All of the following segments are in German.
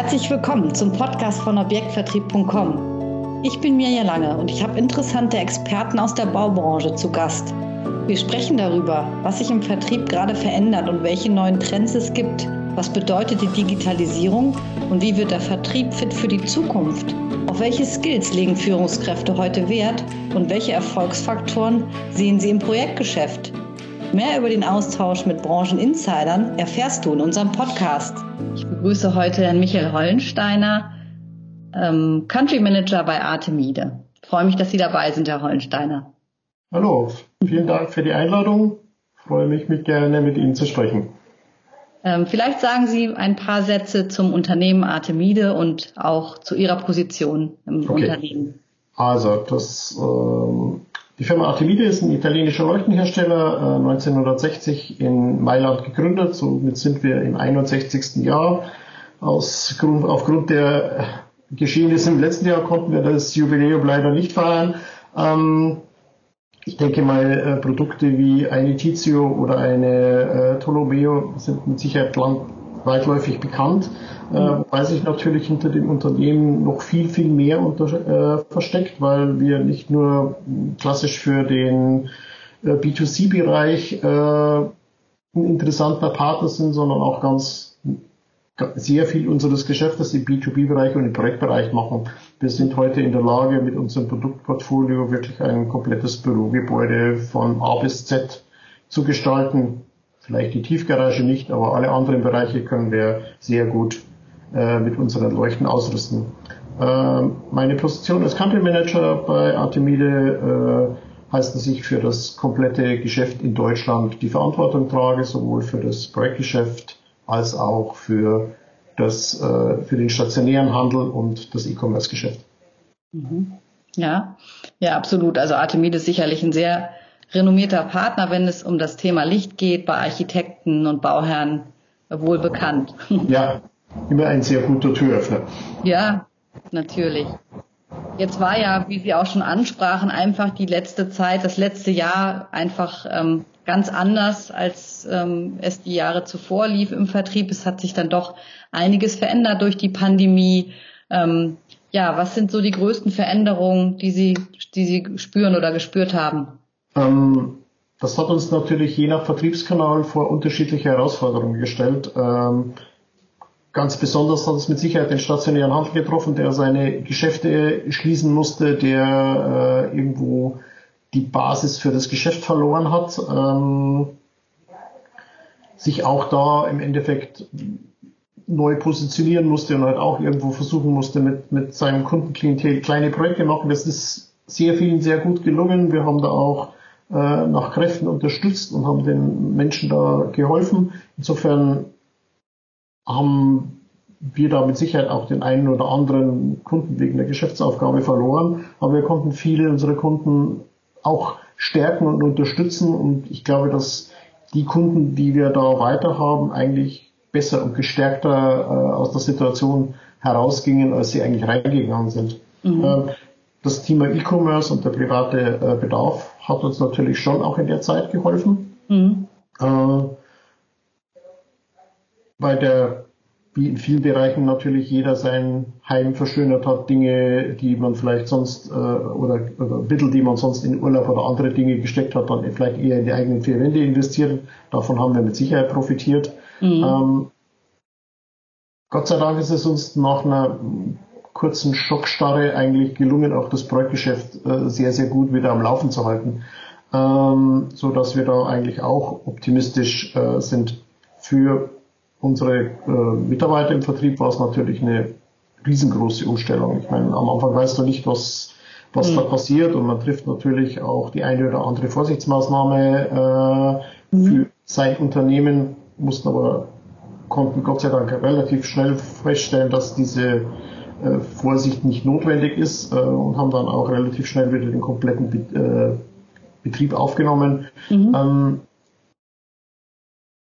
Herzlich willkommen zum Podcast von Objektvertrieb.com. Ich bin Mirja Lange und ich habe interessante Experten aus der Baubranche zu Gast. Wir sprechen darüber, was sich im Vertrieb gerade verändert und welche neuen Trends es gibt. Was bedeutet die Digitalisierung und wie wird der Vertrieb fit für die Zukunft? Auf welche Skills legen Führungskräfte heute Wert und welche Erfolgsfaktoren sehen sie im Projektgeschäft? Mehr über den Austausch mit Brancheninsidern erfährst du in unserem Podcast. Ich begrüße heute Herrn Michael Hollensteiner, ähm, Country Manager bei Artemide. Ich freue mich, dass Sie dabei sind, Herr Hollensteiner. Hallo, vielen Dank für die Einladung. Ich freue mich, mit gerne mit Ihnen zu sprechen. Ähm, vielleicht sagen Sie ein paar Sätze zum Unternehmen Artemide und auch zu Ihrer Position im okay. Unternehmen. Also, das ähm, die Firma Artemide ist ein italienischer Leuchtenhersteller, äh, 1960 in Mailand gegründet. Somit sind wir im 61. Jahr. Aus Grund, aufgrund der Geschehnisse im letzten Jahr konnten wir das Jubiläum leider nicht feiern. Ähm, ich denke mal, äh, Produkte wie eine Tizio oder eine äh, Tolomeo sind mit Sicherheit lang, weitläufig bekannt, äh, weil sich natürlich hinter dem Unternehmen noch viel, viel mehr unter, äh, versteckt, weil wir nicht nur klassisch für den äh, B2C-Bereich äh, ein interessanter Partner sind, sondern auch ganz sehr viel unseres Geschäftes im B2B-Bereich und im Projektbereich machen. Wir sind heute in der Lage, mit unserem Produktportfolio wirklich ein komplettes Bürogebäude von A bis Z zu gestalten vielleicht die Tiefgarage nicht, aber alle anderen Bereiche können wir sehr gut äh, mit unseren Leuchten ausrüsten. Äh, meine Position als Country Manager bei Artemide äh, heißt, dass ich für das komplette Geschäft in Deutschland die Verantwortung trage, sowohl für das Projektgeschäft als auch für das, äh, für den stationären Handel und das E-Commerce-Geschäft. Mhm. Ja, ja, absolut. Also Artemide ist sicherlich ein sehr renommierter Partner, wenn es um das Thema Licht geht, bei Architekten und Bauherren wohl bekannt. Ja, immer ein sehr guter Türöffner. Ja, natürlich. Jetzt war ja, wie Sie auch schon ansprachen, einfach die letzte Zeit, das letzte Jahr einfach ähm, ganz anders, als ähm, es die Jahre zuvor lief im Vertrieb. Es hat sich dann doch einiges verändert durch die Pandemie. Ähm, ja, was sind so die größten Veränderungen, die Sie, die Sie spüren oder gespürt haben? Ähm, das hat uns natürlich je nach Vertriebskanal vor unterschiedliche Herausforderungen gestellt. Ähm, ganz besonders hat es mit Sicherheit den stationären Handel getroffen, der seine Geschäfte schließen musste, der äh, irgendwo die Basis für das Geschäft verloren hat, ähm, sich auch da im Endeffekt neu positionieren musste und halt auch irgendwo versuchen musste, mit, mit seinem Kundenklientel kleine Projekte machen. Das ist sehr vielen sehr gut gelungen. Wir haben da auch äh, nach Kräften unterstützt und haben den Menschen da geholfen. Insofern haben wir da mit Sicherheit auch den einen oder anderen Kunden wegen der Geschäftsaufgabe verloren, aber wir konnten viele unserer Kunden auch stärken und unterstützen und ich glaube, dass die Kunden, die wir da weiter haben, eigentlich besser und gestärkter äh, aus der Situation herausgingen, als sie eigentlich reingegangen sind. Mhm. Äh, das Thema E-Commerce und der private äh, Bedarf hat uns natürlich schon auch in der Zeit geholfen. Mhm. Äh, weil der, wie in vielen Bereichen natürlich jeder sein Heim verschönert hat, Dinge, die man vielleicht sonst äh, oder, oder Mittel, die man sonst in Urlaub oder andere Dinge gesteckt hat, dann vielleicht eher in die eigenen vier Wände investiert. Davon haben wir mit Sicherheit profitiert. Mhm. Ähm, Gott sei Dank ist es uns nach einer kurzen Schockstarre eigentlich gelungen, auch das Projektgeschäft äh, sehr, sehr gut wieder am Laufen zu halten. Ähm, so dass wir da eigentlich auch optimistisch äh, sind. Für unsere äh, Mitarbeiter im Vertrieb war es natürlich eine riesengroße Umstellung. Ich meine, am Anfang weißt du nicht, was, was mhm. da passiert und man trifft natürlich auch die eine oder andere Vorsichtsmaßnahme äh, mhm. für sein Unternehmen, mussten aber konnten Gott sei Dank relativ schnell feststellen, dass diese Vorsicht nicht notwendig ist äh, und haben dann auch relativ schnell wieder den kompletten äh, Betrieb aufgenommen. Mhm. Ähm,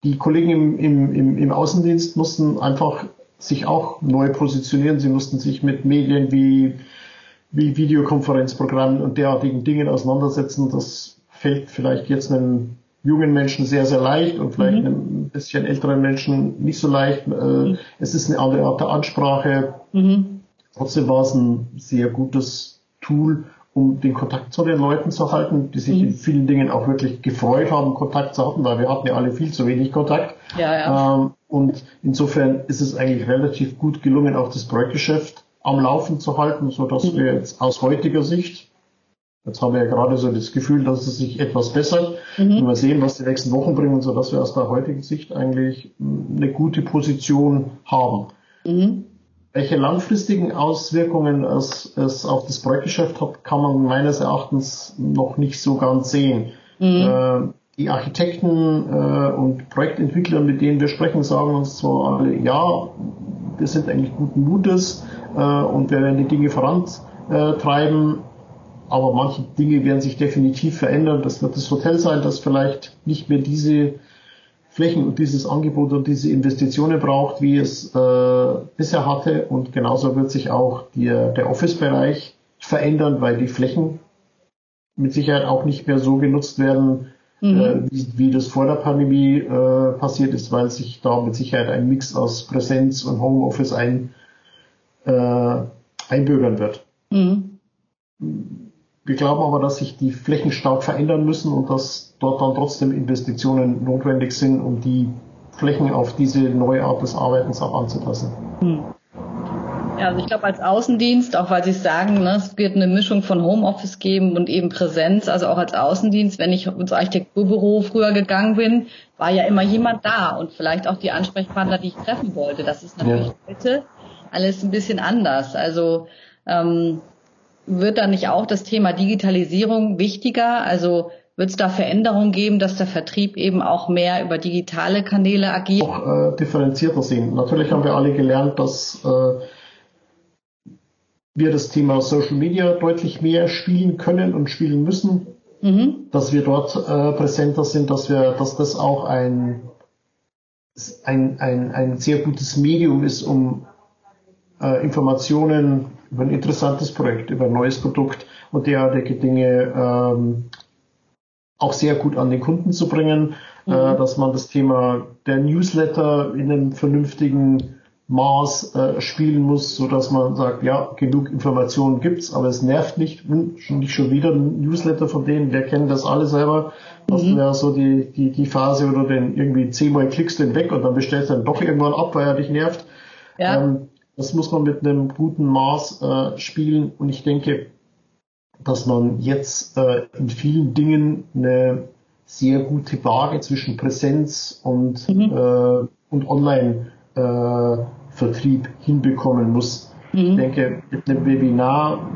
die Kollegen im, im, im, im Außendienst mussten einfach sich auch neu positionieren. Sie mussten sich mit Medien wie, wie Videokonferenzprogrammen und derartigen Dingen auseinandersetzen. Das fällt vielleicht jetzt einem jungen Menschen sehr, sehr leicht und vielleicht mhm. ein bisschen älteren Menschen nicht so leicht. Äh, mhm. Es ist eine andere Art der Ansprache. Mhm. Trotzdem war es ein sehr gutes Tool, um den Kontakt zu den Leuten zu halten, die sich mhm. in vielen Dingen auch wirklich gefreut haben, Kontakt zu haben, weil wir hatten ja alle viel zu wenig Kontakt. Ja, ja. Ähm, und insofern ist es eigentlich relativ gut gelungen, auch das Projektgeschäft am Laufen zu halten, so dass mhm. wir jetzt aus heutiger Sicht Jetzt haben wir ja gerade so das Gefühl, dass es sich etwas bessert. Mhm. Und wir sehen, was die nächsten Wochen bringen, so dass wir aus der heutigen Sicht eigentlich eine gute Position haben. Mhm. Welche langfristigen Auswirkungen es, es auf das Projektgeschäft hat, kann man meines Erachtens noch nicht so ganz sehen. Mhm. Äh, die Architekten äh, und Projektentwickler, mit denen wir sprechen, sagen uns zwar alle, ja, wir sind eigentlich guten Mutes äh, und wir werden die Dinge vorantreiben, aber manche Dinge werden sich definitiv verändern. Das wird das Hotel sein, das vielleicht nicht mehr diese Flächen und dieses Angebot und diese Investitionen braucht, wie es äh, bisher hatte. Und genauso wird sich auch die, der Office-Bereich verändern, weil die Flächen mit Sicherheit auch nicht mehr so genutzt werden, mhm. äh, wie, wie, das vor der Pandemie äh, passiert ist, weil sich da mit Sicherheit ein Mix aus Präsenz und Homeoffice ein, äh, einbürgern wird. Mhm wir glauben aber, dass sich die Flächen stark verändern müssen und dass dort dann trotzdem Investitionen notwendig sind, um die Flächen auf diese neue Art des Arbeitens auch anzupassen. Hm. Ja, also ich glaube als Außendienst, auch weil Sie sagen, ne, es wird eine Mischung von Homeoffice geben und eben Präsenz, also auch als Außendienst, wenn ich ins Architekturbüro früher gegangen bin, war ja immer jemand da und vielleicht auch die Ansprechpartner, die ich treffen wollte. Das ist natürlich ja. heute alles ein bisschen anders. Also ähm, wird da nicht auch das Thema Digitalisierung wichtiger? Also wird es da Veränderungen geben, dass der Vertrieb eben auch mehr über digitale Kanäle agiert? Auch äh, differenzierter sehen. Natürlich haben wir alle gelernt, dass äh, wir das Thema Social Media deutlich mehr spielen können und spielen müssen. Mhm. Dass wir dort äh, präsenter sind, dass wir, dass das auch ein, ein, ein, ein sehr gutes Medium ist, um äh, Informationen über ein interessantes Projekt, über ein neues Produkt und derartige Dinge ähm, auch sehr gut an den Kunden zu bringen, äh, mhm. äh, dass man das Thema der Newsletter in einem vernünftigen Maß äh, spielen muss, so dass man sagt, ja, genug Informationen gibt's, aber es nervt nicht, hm, nicht schon wieder ein Newsletter von denen, wir kennen das alle selber. Das mhm. wäre so die, die, die Phase, oder den irgendwie zehnmal klickst du den weg und dann bestellst du dann doch irgendwann ab, weil er dich nervt. Ja. Ähm, das muss man mit einem guten Maß äh, spielen und ich denke, dass man jetzt äh, in vielen Dingen eine sehr gute Waage zwischen Präsenz und, mhm. äh, und Online-Vertrieb äh, hinbekommen muss. Mhm. Ich denke, mit einem Webinar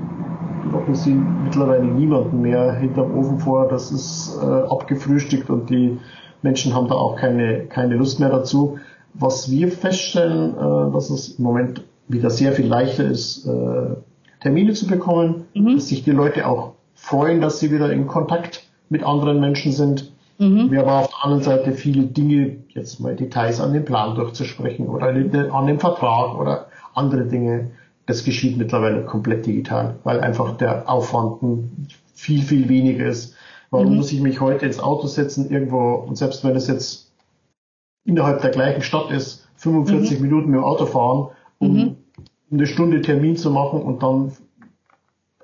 locken Sie mittlerweile niemanden mehr hinterm Ofen vor. Das ist äh, abgefrühstückt und die Menschen haben da auch keine, keine Lust mehr dazu. Was wir feststellen, äh, dass es im Moment wieder sehr viel leichter ist, äh, Termine zu bekommen, mhm. dass sich die Leute auch freuen, dass sie wieder in Kontakt mit anderen Menschen sind. Mhm. Wir aber auf der anderen Seite viele Dinge, jetzt mal Details an dem Plan durchzusprechen oder an dem Vertrag oder andere Dinge, das geschieht mittlerweile komplett digital, weil einfach der Aufwand viel, viel weniger ist. Warum mhm. muss ich mich heute ins Auto setzen irgendwo und selbst wenn es jetzt innerhalb der gleichen Stadt ist, 45 mhm. Minuten mit dem Auto fahren, um mhm. eine Stunde Termin zu machen und dann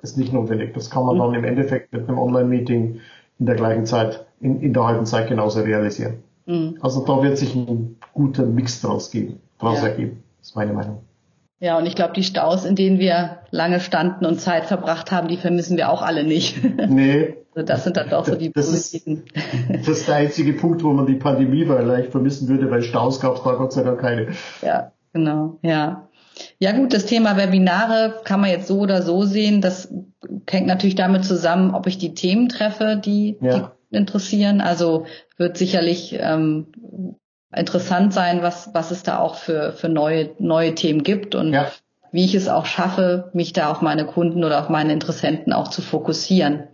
ist nicht notwendig. Das kann man mhm. dann im Endeffekt mit einem Online-Meeting in der gleichen Zeit, in, in der halben Zeit genauso realisieren. Mhm. Also da wird sich ein guter Mix draus geben, draus ja. ergeben. Das ist meine Meinung. Ja, und ich glaube, die Staus, in denen wir lange standen und Zeit verbracht haben, die vermissen wir auch alle nicht. Nee. Also das sind dann doch so die das positiven. Ist, das ist der einzige Punkt, wo man die Pandemie vielleicht vermissen würde, weil Staus gab es da Gott sei Dank keine. Ja, genau, ja. Ja gut, das Thema Webinare kann man jetzt so oder so sehen. Das hängt natürlich damit zusammen, ob ich die Themen treffe, die, ja. die interessieren. Also wird sicherlich ähm, interessant sein, was, was es da auch für, für neue, neue Themen gibt und ja. wie ich es auch schaffe, mich da auf meine Kunden oder auf meine Interessenten auch zu fokussieren.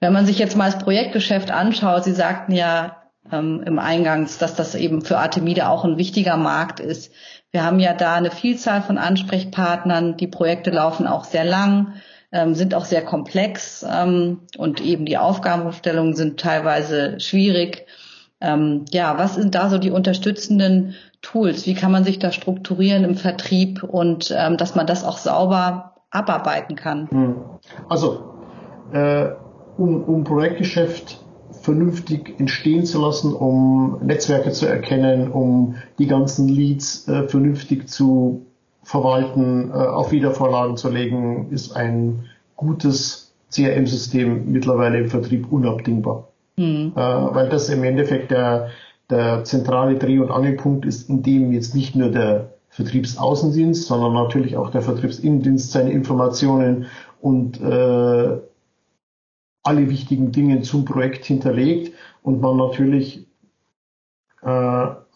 Wenn man sich jetzt mal das Projektgeschäft anschaut, Sie sagten ja ähm, im Eingangs, dass das eben für Artemide auch ein wichtiger Markt ist. Wir haben ja da eine Vielzahl von Ansprechpartnern. Die Projekte laufen auch sehr lang. ähm, sind auch sehr komplex ähm, und eben die Aufgabenstellungen sind teilweise schwierig. Ähm, ja, was sind da so die unterstützenden Tools? Wie kann man sich da strukturieren im Vertrieb und ähm, dass man das auch sauber abarbeiten kann? Hm. Also, äh, um, um Projektgeschäft vernünftig entstehen zu lassen, um Netzwerke zu erkennen, um die ganzen Leads äh, vernünftig zu verwalten, äh, auf Wiedervorlagen zu legen, ist ein gutes CRM-System mittlerweile im Vertrieb unabdingbar. Mhm. Äh, weil das im Endeffekt der, der zentrale Dreh- und Angelpunkt ist, in dem jetzt nicht nur der Vertriebsaußendienst, sondern natürlich auch der Vertriebsinnendienst seine Informationen und äh, alle wichtigen Dinge zum Projekt hinterlegt und man natürlich äh,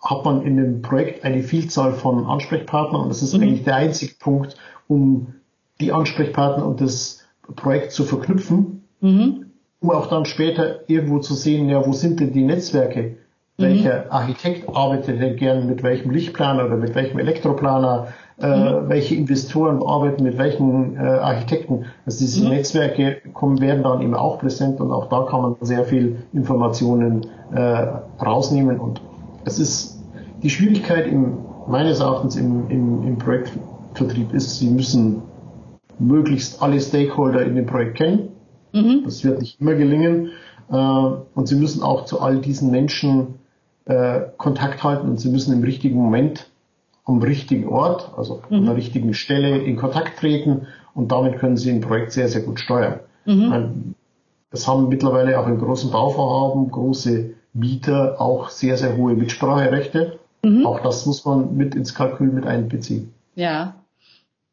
hat man in dem Projekt eine Vielzahl von Ansprechpartnern und das ist mhm. eigentlich der einzige Punkt, um die Ansprechpartner und das Projekt zu verknüpfen, mhm. um auch dann später irgendwo zu sehen, ja, wo sind denn die Netzwerke? Mhm. Welcher Architekt arbeitet denn gern mit welchem Lichtplaner oder mit welchem Elektroplaner? Äh, mhm. welche Investoren arbeiten mit welchen äh, Architekten? Also diese mhm. Netzwerke kommen, werden dann eben auch präsent und auch da kann man sehr viel Informationen äh, rausnehmen und es ist die Schwierigkeit im, meines Erachtens im, im, im Projektvertrieb ist, sie müssen möglichst alle Stakeholder in dem Projekt kennen. Mhm. Das wird nicht immer gelingen. Äh, und sie müssen auch zu all diesen Menschen äh, Kontakt halten und sie müssen im richtigen Moment am richtigen Ort, also mhm. an der richtigen Stelle in Kontakt treten und damit können sie ein Projekt sehr, sehr gut steuern. Mhm. Das haben mittlerweile auch in großen Bauvorhaben große Mieter auch sehr, sehr hohe Mitspracherechte. Mhm. Auch das muss man mit ins Kalkül mit einbeziehen. Ja.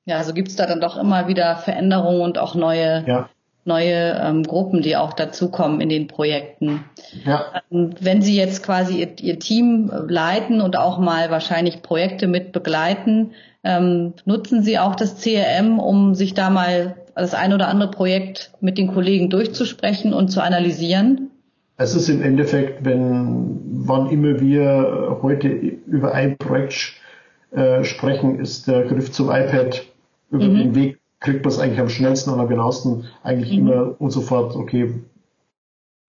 Ja, also gibt's da dann doch immer wieder Veränderungen und auch neue, ja. Neue ähm, Gruppen, die auch dazukommen in den Projekten. Ja. Ähm, wenn Sie jetzt quasi Ihr, Ihr, Team leiten und auch mal wahrscheinlich Projekte mit begleiten, ähm, nutzen Sie auch das CRM, um sich da mal das ein oder andere Projekt mit den Kollegen durchzusprechen und zu analysieren? Es ist im Endeffekt, wenn, wann immer wir heute über ein Projekt äh, sprechen, ist der Griff zum iPad über mhm. den Weg, kriegt man es eigentlich am schnellsten und am genauesten eigentlich mhm. immer und sofort, okay,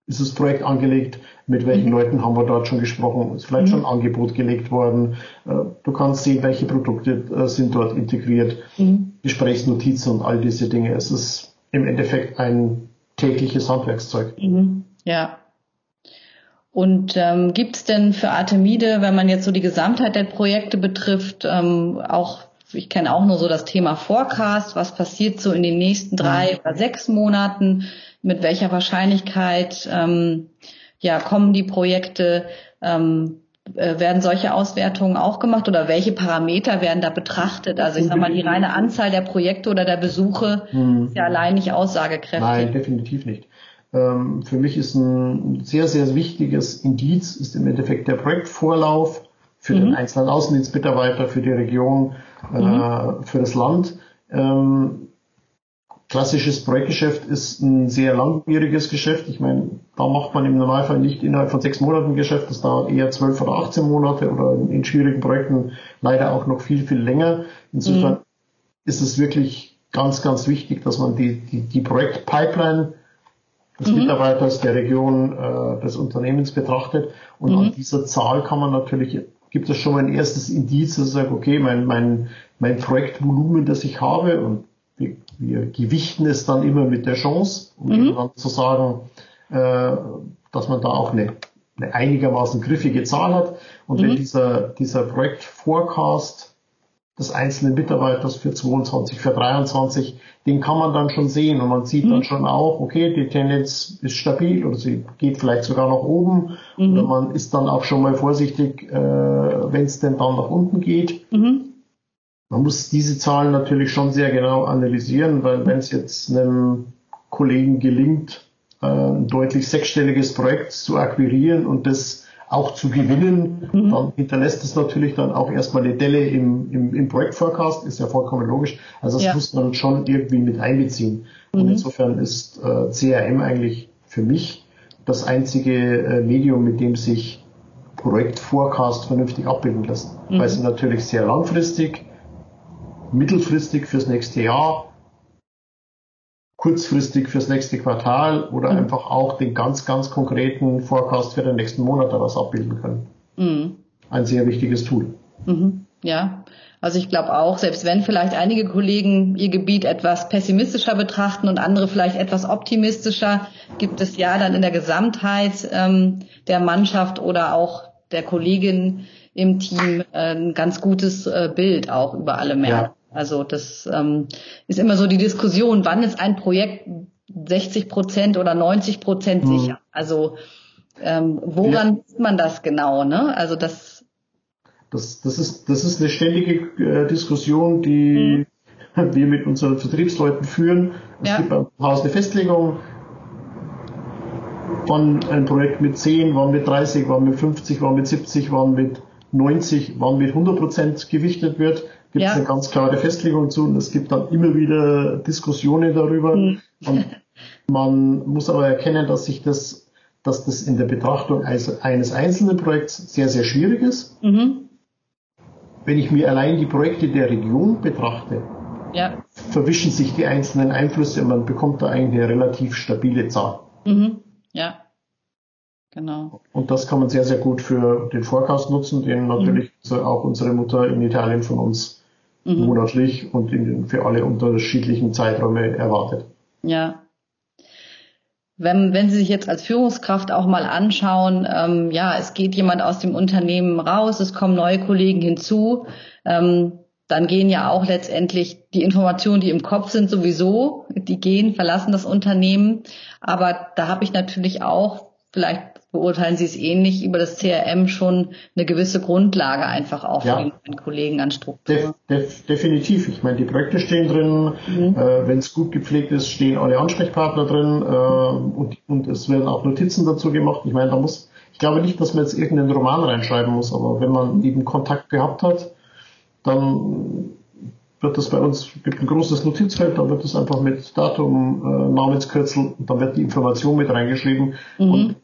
ist das Projekt angelegt, mit welchen mhm. Leuten haben wir dort schon gesprochen, ist vielleicht schon ein mhm. Angebot gelegt worden, äh, du kannst sehen, welche Produkte äh, sind dort integriert, mhm. Gesprächsnotizen und all diese Dinge. Es ist im Endeffekt ein tägliches Handwerkszeug. Mhm. Ja, und ähm, gibt es denn für Artemide, wenn man jetzt so die Gesamtheit der Projekte betrifft, ähm, auch, ich kenne auch nur so das Thema Forecast, was passiert so in den nächsten drei mhm. oder sechs Monaten, mit welcher Wahrscheinlichkeit ähm, ja, kommen die Projekte, ähm, äh, werden solche Auswertungen auch gemacht oder welche Parameter werden da betrachtet? Also ich sag mal, die reine Anzahl der Projekte oder der Besuche mhm. ist ja allein nicht aussagekräftig. Nein, definitiv nicht. Ähm, für mich ist ein sehr, sehr wichtiges Indiz, ist im Endeffekt der Projektvorlauf für mhm. den einzelnen Außendienstmitarbeiter, für die Region, äh, mhm. für das Land. Ähm, klassisches Projektgeschäft ist ein sehr langwieriges Geschäft. Ich meine, da macht man im Normalfall nicht innerhalb von sechs Monaten Geschäft, das dauert eher zwölf oder 18 Monate oder in schwierigen Projekten leider auch noch viel, viel länger. Insofern mhm. ist es wirklich ganz, ganz wichtig, dass man die, die, die Projektpipeline des mhm. Mitarbeiters, der Region, äh, des Unternehmens betrachtet. Und mhm. an dieser Zahl kann man natürlich, gibt es schon mal ein erstes Indiz, dass ich sage, okay, mein, mein, mein Projektvolumen, das ich habe, und wir, wir gewichten es dann immer mit der Chance, um mhm. dann zu sagen, äh, dass man da auch eine, eine einigermaßen griffige Zahl hat. Und wenn mhm. dieser, dieser Projektforecast des einzelnen Mitarbeiters für 22, für 23, den kann man dann schon sehen und man sieht mhm. dann schon auch, okay, die Tendenz ist stabil oder sie geht vielleicht sogar nach oben mhm. oder man ist dann auch schon mal vorsichtig, äh, wenn es denn dann nach unten geht. Mhm. Man muss diese Zahlen natürlich schon sehr genau analysieren, weil wenn es jetzt einem Kollegen gelingt, äh, ein deutlich sechsstelliges Projekt zu akquirieren und das auch zu gewinnen, mhm. dann hinterlässt es natürlich dann auch erstmal eine Delle im, im, im Projektforecast, ist ja vollkommen logisch. Also das ja. muss man schon irgendwie mit einbeziehen. Mhm. Und insofern ist äh, CRM eigentlich für mich das einzige äh, Medium, mit dem sich Projektforecast vernünftig abbilden lässt. Mhm. Weil sie natürlich sehr langfristig, mittelfristig fürs nächste Jahr kurzfristig fürs nächste Quartal oder mhm. einfach auch den ganz, ganz konkreten Forecast für den nächsten Monat daraus abbilden können. Mhm. Ein sehr wichtiges Tool. Mhm. Ja, also ich glaube auch, selbst wenn vielleicht einige Kollegen ihr Gebiet etwas pessimistischer betrachten und andere vielleicht etwas optimistischer, gibt es ja dann in der Gesamtheit ähm, der Mannschaft oder auch der Kollegin im Team äh, ein ganz gutes äh, Bild auch über alle Märkte. Ja. Also das ähm, ist immer so die Diskussion, wann ist ein Projekt 60 Prozent oder 90 Prozent mhm. sicher? Also ähm, woran ja. sieht man das genau? Ne? Also das das, das, ist, das ist eine ständige äh, Diskussion, die mhm. wir mit unseren Vertriebsleuten führen. Es ja. gibt beim Haus eine Festlegung, wann ein Projekt mit 10, wann mit 30, wann mit 50, wann mit 70, wann mit 90, wann mit 100 Prozent gewichtet wird. Gibt es ja. eine ganz klare Festlegung zu und es gibt dann immer wieder Diskussionen darüber. Mhm. Und man muss aber erkennen, dass sich das dass das in der Betrachtung eines einzelnen Projekts sehr, sehr schwierig ist. Mhm wenn ich mir allein die Projekte der Region betrachte, ja. verwischen sich die einzelnen Einflüsse und man bekommt da eigentlich eine relativ stabile Zahl. Mhm. Ja, genau. Und das kann man sehr, sehr gut für den Forecast nutzen, den natürlich mhm. auch unsere Mutter in Italien von uns mhm. monatlich und in, für alle unterschiedlichen Zeiträume erwartet. Ja, wenn, wenn Sie sich jetzt als Führungskraft auch mal anschauen, ähm, ja, es geht jemand aus dem Unternehmen raus, es kommen neue Kollegen hinzu, ähm, dann gehen ja auch letztendlich die Informationen, die im Kopf sind, sowieso, die gehen, verlassen das Unternehmen. Aber da habe ich natürlich auch vielleicht beurteilen Sie es ähnlich, über das CRM schon eine gewisse Grundlage einfach auch ja. für den Kollegen an Struktur. Def, def, definitiv. Ich meine, die Projekte stehen drin. Mhm. Äh, Wenn es gut gepflegt ist, stehen alle Ansprechpartner drin äh, und, und es werden auch Notizen dazu gemacht. Ich meine, da muss, ich glaube nicht, dass man jetzt irgendeinen Roman reinschreiben muss, aber wenn man eben Kontakt gehabt hat, dann wird das bei uns, gibt ein großes Notizfeld, da wird es einfach mit Datum, äh, Namenskürzel dann wird die Information mit reingeschrieben. Mhm. Und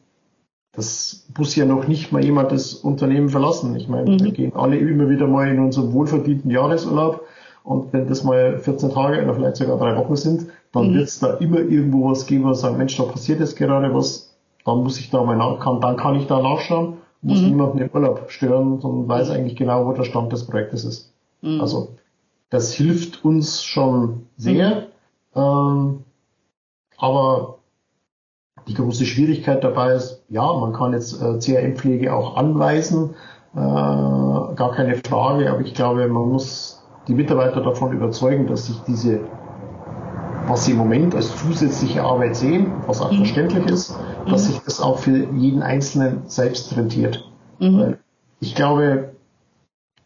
das muss ja noch nicht mal jemand das Unternehmen verlassen. Ich meine, mhm. wir gehen alle immer wieder mal in unseren wohlverdienten Jahresurlaub und wenn das mal 14 Tage oder vielleicht sogar drei Wochen sind, dann mhm. wird es da immer irgendwo was geben, was sagt, Mensch, da passiert jetzt gerade was, dann muss ich da mal nach, kann, dann kann ich da nachschauen, muss mhm. niemanden im Urlaub stören, sondern weiß eigentlich genau, wo der Stand des Projektes ist. Mhm. Also das hilft uns schon sehr, mhm. ähm, aber die große Schwierigkeit dabei ist, ja, man kann jetzt äh, CRM-Pflege auch anweisen, äh, gar keine Frage, aber ich glaube, man muss die Mitarbeiter davon überzeugen, dass sich diese, was sie im Moment als zusätzliche Arbeit sehen, was auch mhm. verständlich ist, dass mhm. sich das auch für jeden Einzelnen selbst rentiert. Mhm. Ich glaube,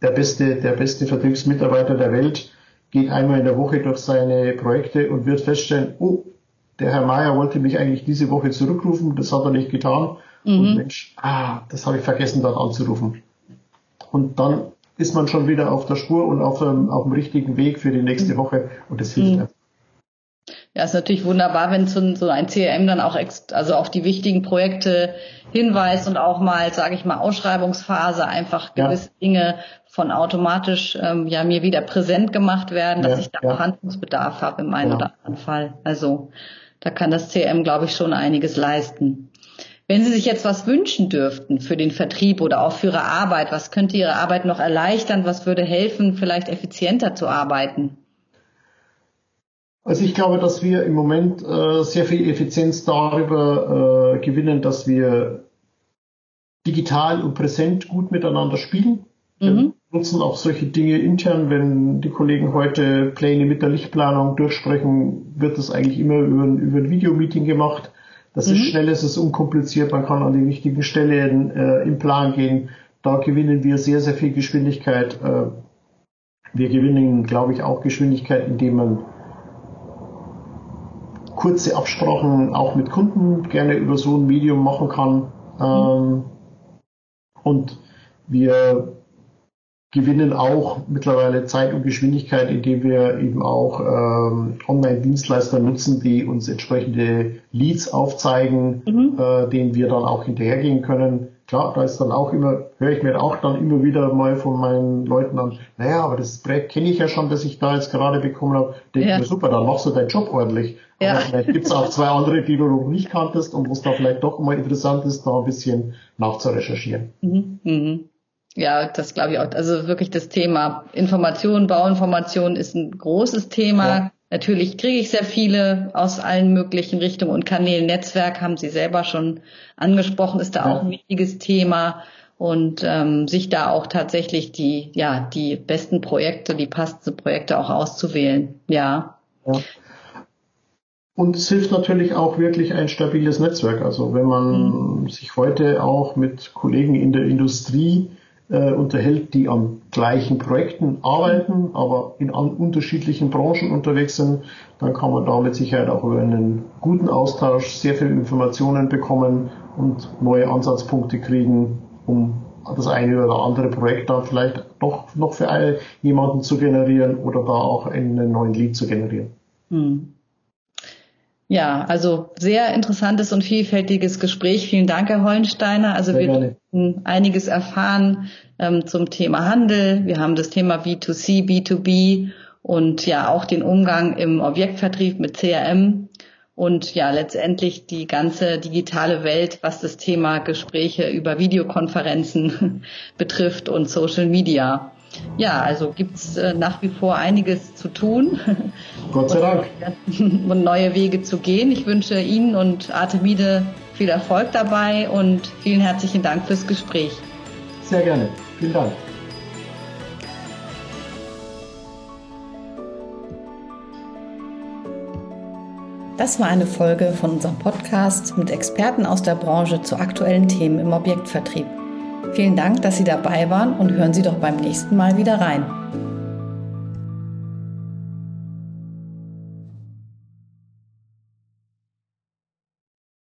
der beste, der beste Vertriebsmitarbeiter der Welt geht einmal in der Woche durch seine Projekte und wird feststellen, oh, der Herr Mayer wollte mich eigentlich diese Woche zurückrufen, das hat er nicht getan. Mhm. Und Mensch, ah, das habe ich vergessen, dort anzurufen. Und dann ist man schon wieder auf der Spur und auf dem, auf dem richtigen Weg für die nächste mhm. Woche und das hilft mhm. einem. Ja, ist natürlich wunderbar, wenn so, so ein CRM dann auch ex also auf die wichtigen Projekte hinweist und auch mal, sage ich mal, Ausschreibungsphase einfach gewisse ja. Dinge von automatisch ähm, ja mir wieder präsent gemacht werden, dass ja, ich da ja. Handlungsbedarf habe im einen oder anderen Fall. Also da kann das CM, glaube ich, schon einiges leisten. Wenn Sie sich jetzt was wünschen dürften für den Vertrieb oder auch für Ihre Arbeit, was könnte Ihre Arbeit noch erleichtern? Was würde helfen, vielleicht effizienter zu arbeiten? Also ich glaube, dass wir im Moment äh, sehr viel Effizienz darüber äh, gewinnen, dass wir digital und präsent gut miteinander spielen. Mhm nutzen auch solche Dinge intern, wenn die Kollegen heute Pläne mit der Lichtplanung durchsprechen, wird das eigentlich immer über ein, über ein Videomeeting gemacht. Das mhm. ist schnell, es ist unkompliziert, man kann an die wichtigen Stellen äh, im Plan gehen. Da gewinnen wir sehr, sehr viel Geschwindigkeit. Äh, wir gewinnen, glaube ich, auch Geschwindigkeit, indem man kurze Absprachen auch mit Kunden gerne über so ein Medium machen kann. Mhm. Ähm, und wir gewinnen auch mittlerweile Zeit und Geschwindigkeit, indem wir eben auch ähm, Online-Dienstleister nutzen, die uns entsprechende Leads aufzeigen, mhm. äh, denen wir dann auch hinterhergehen können. klar, da ist dann auch immer, höre ich mir auch dann immer wieder mal von meinen Leuten an, naja, aber das Projekt kenne ich ja schon, das ich da jetzt gerade bekommen habe. Denke ja. mir, super, dann machst du deinen Job ordentlich. Ja. Aber vielleicht gibt's auch zwei andere, die du noch nicht kanntest und wo es da vielleicht doch mal interessant ist, da ein bisschen nachzurecherchieren. Mhm. Mhm. Ja, das glaube ich auch. Also wirklich das Thema Information, Bauinformation ist ein großes Thema. Ja. Natürlich kriege ich sehr viele aus allen möglichen Richtungen und Kanälen. Netzwerk haben Sie selber schon angesprochen, ist da ja. auch ein wichtiges Thema und ähm, sich da auch tatsächlich die ja die besten Projekte, die passenden Projekte auch auszuwählen. Ja. ja. Und es hilft natürlich auch wirklich ein stabiles Netzwerk. Also wenn man mhm. sich heute auch mit Kollegen in der Industrie äh, unterhält, die an gleichen Projekten arbeiten, aber in unterschiedlichen Branchen unterwegs sind, dann kann man da mit Sicherheit auch über einen guten Austausch sehr viele Informationen bekommen und neue Ansatzpunkte kriegen, um das eine oder andere Projekt dann vielleicht doch noch für jemanden zu generieren oder da auch einen neuen Lead zu generieren. Hm. Ja, also sehr interessantes und vielfältiges Gespräch. Vielen Dank, Herr Hollensteiner. Also sehr wir haben einiges erfahren ähm, zum Thema Handel. Wir haben das Thema B2C, B2B und ja auch den Umgang im Objektvertrieb mit CRM und ja letztendlich die ganze digitale Welt, was das Thema Gespräche über Videokonferenzen betrifft und Social Media. Ja, also gibt's äh, nach wie vor einiges zu tun. Gott sei Dank. Und neue Wege zu gehen. Ich wünsche Ihnen und Artemide viel Erfolg dabei und vielen herzlichen Dank fürs Gespräch. Sehr gerne. Vielen Dank. Das war eine Folge von unserem Podcast mit Experten aus der Branche zu aktuellen Themen im Objektvertrieb. Vielen Dank, dass Sie dabei waren und hören Sie doch beim nächsten Mal wieder rein.